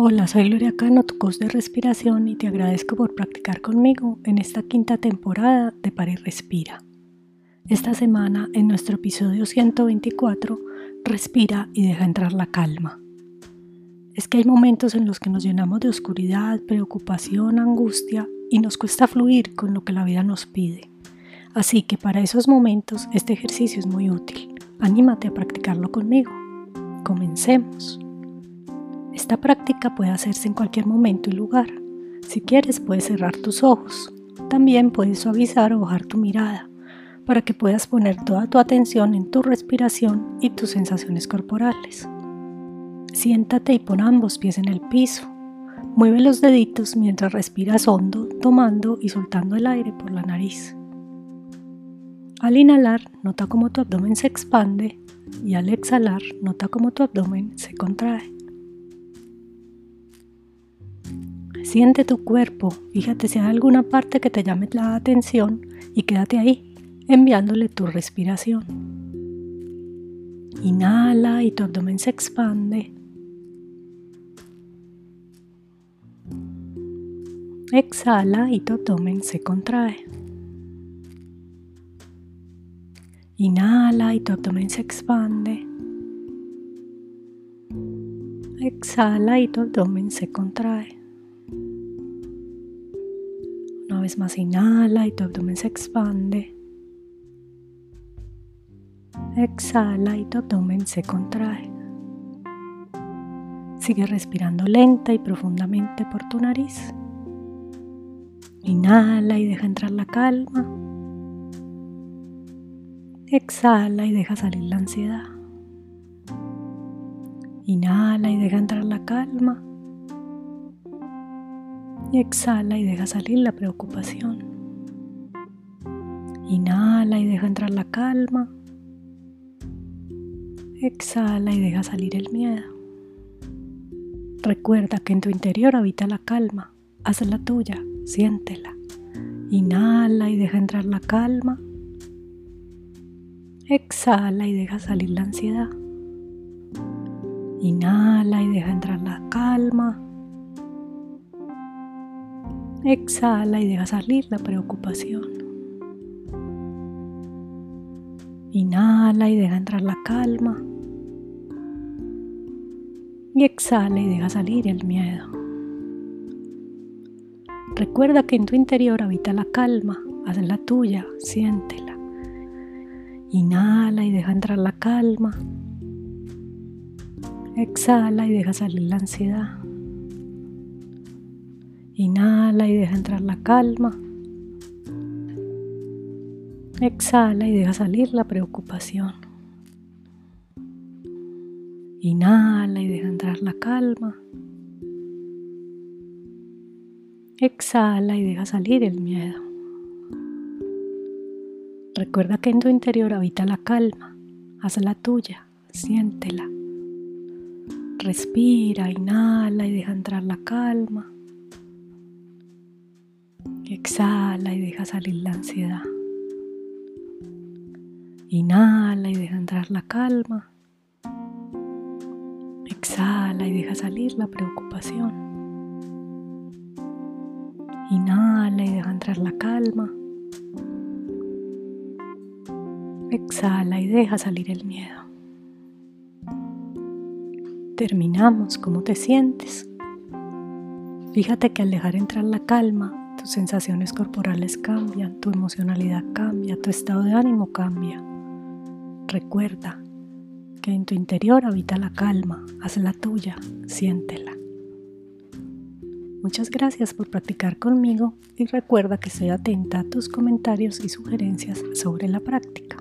Hola, soy Gloria Cano, tu coach de respiración y te agradezco por practicar conmigo en esta quinta temporada de Para y Respira. Esta semana, en nuestro episodio 124, respira y deja entrar la calma. Es que hay momentos en los que nos llenamos de oscuridad, preocupación, angustia y nos cuesta fluir con lo que la vida nos pide. Así que para esos momentos este ejercicio es muy útil. Anímate a practicarlo conmigo. Comencemos. Esta práctica puede hacerse en cualquier momento y lugar. Si quieres puedes cerrar tus ojos. También puedes suavizar o bajar tu mirada para que puedas poner toda tu atención en tu respiración y tus sensaciones corporales. Siéntate y pon ambos pies en el piso. Mueve los deditos mientras respiras hondo, tomando y soltando el aire por la nariz. Al inhalar, nota cómo tu abdomen se expande y al exhalar, nota cómo tu abdomen se contrae. Siente tu cuerpo, fíjate si hay alguna parte que te llame la atención y quédate ahí, enviándole tu respiración. Inhala y tu abdomen se expande. Exhala y tu abdomen se contrae. Inhala y tu abdomen se expande. Exhala y tu abdomen se contrae. Más inhala y tu abdomen se expande. Exhala y tu abdomen se contrae. Sigue respirando lenta y profundamente por tu nariz. Inhala y deja entrar la calma. Exhala y deja salir la ansiedad. Inhala y deja entrar la calma y exhala y deja salir la preocupación. Inhala y deja entrar la calma. Exhala y deja salir el miedo. Recuerda que en tu interior habita la calma. Haz la tuya, siéntela. Inhala y deja entrar la calma. Exhala y deja salir la ansiedad. Inhala y deja entrar la calma. Exhala y deja salir la preocupación. Inhala y deja entrar la calma. Y exhala y deja salir el miedo. Recuerda que en tu interior habita la calma. Haz la tuya, siéntela. Inhala y deja entrar la calma. Exhala y deja salir la ansiedad. Inhala y deja entrar la calma. Exhala y deja salir la preocupación. Inhala y deja entrar la calma. Exhala y deja salir el miedo. Recuerda que en tu interior habita la calma. Haz la tuya, siéntela. Respira, inhala y deja entrar la calma. Exhala y deja salir la ansiedad. Inhala y deja entrar la calma. Exhala y deja salir la preocupación. Inhala y deja entrar la calma. Exhala y deja salir el miedo. Terminamos. ¿Cómo te sientes? Fíjate que al dejar entrar la calma, tus sensaciones corporales cambian, tu emocionalidad cambia, tu estado de ánimo cambia. Recuerda que en tu interior habita la calma, haz la tuya, siéntela. Muchas gracias por practicar conmigo y recuerda que estoy atenta a tus comentarios y sugerencias sobre la práctica.